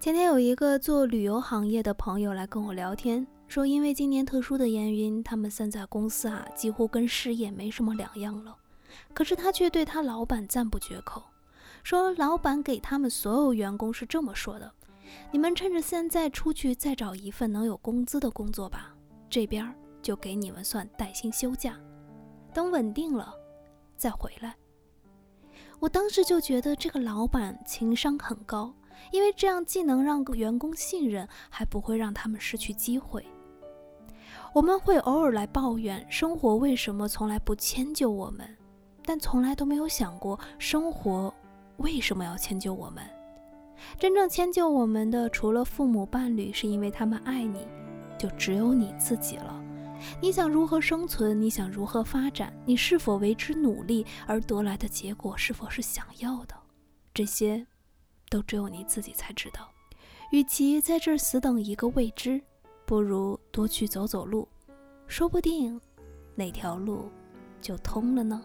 前天有一个做旅游行业的朋友来跟我聊天，说因为今年特殊的原因，他们现在公司啊几乎跟失业没什么两样了。可是他却对他老板赞不绝口，说老板给他们所有员工是这么说的：“你们趁着现在出去再找一份能有工资的工作吧，这边就给你们算带薪休假，等稳定了再回来。”我当时就觉得这个老板情商很高。因为这样既能让员工信任，还不会让他们失去机会。我们会偶尔来抱怨生活为什么从来不迁就我们，但从来都没有想过生活为什么要迁就我们。真正迁就我们的，除了父母、伴侣，是因为他们爱你，就只有你自己了。你想如何生存？你想如何发展？你是否为之努力？而得来的结果是否是想要的？这些。都只有你自己才知道。与其在这儿死等一个未知，不如多去走走路，说不定哪条路就通了呢。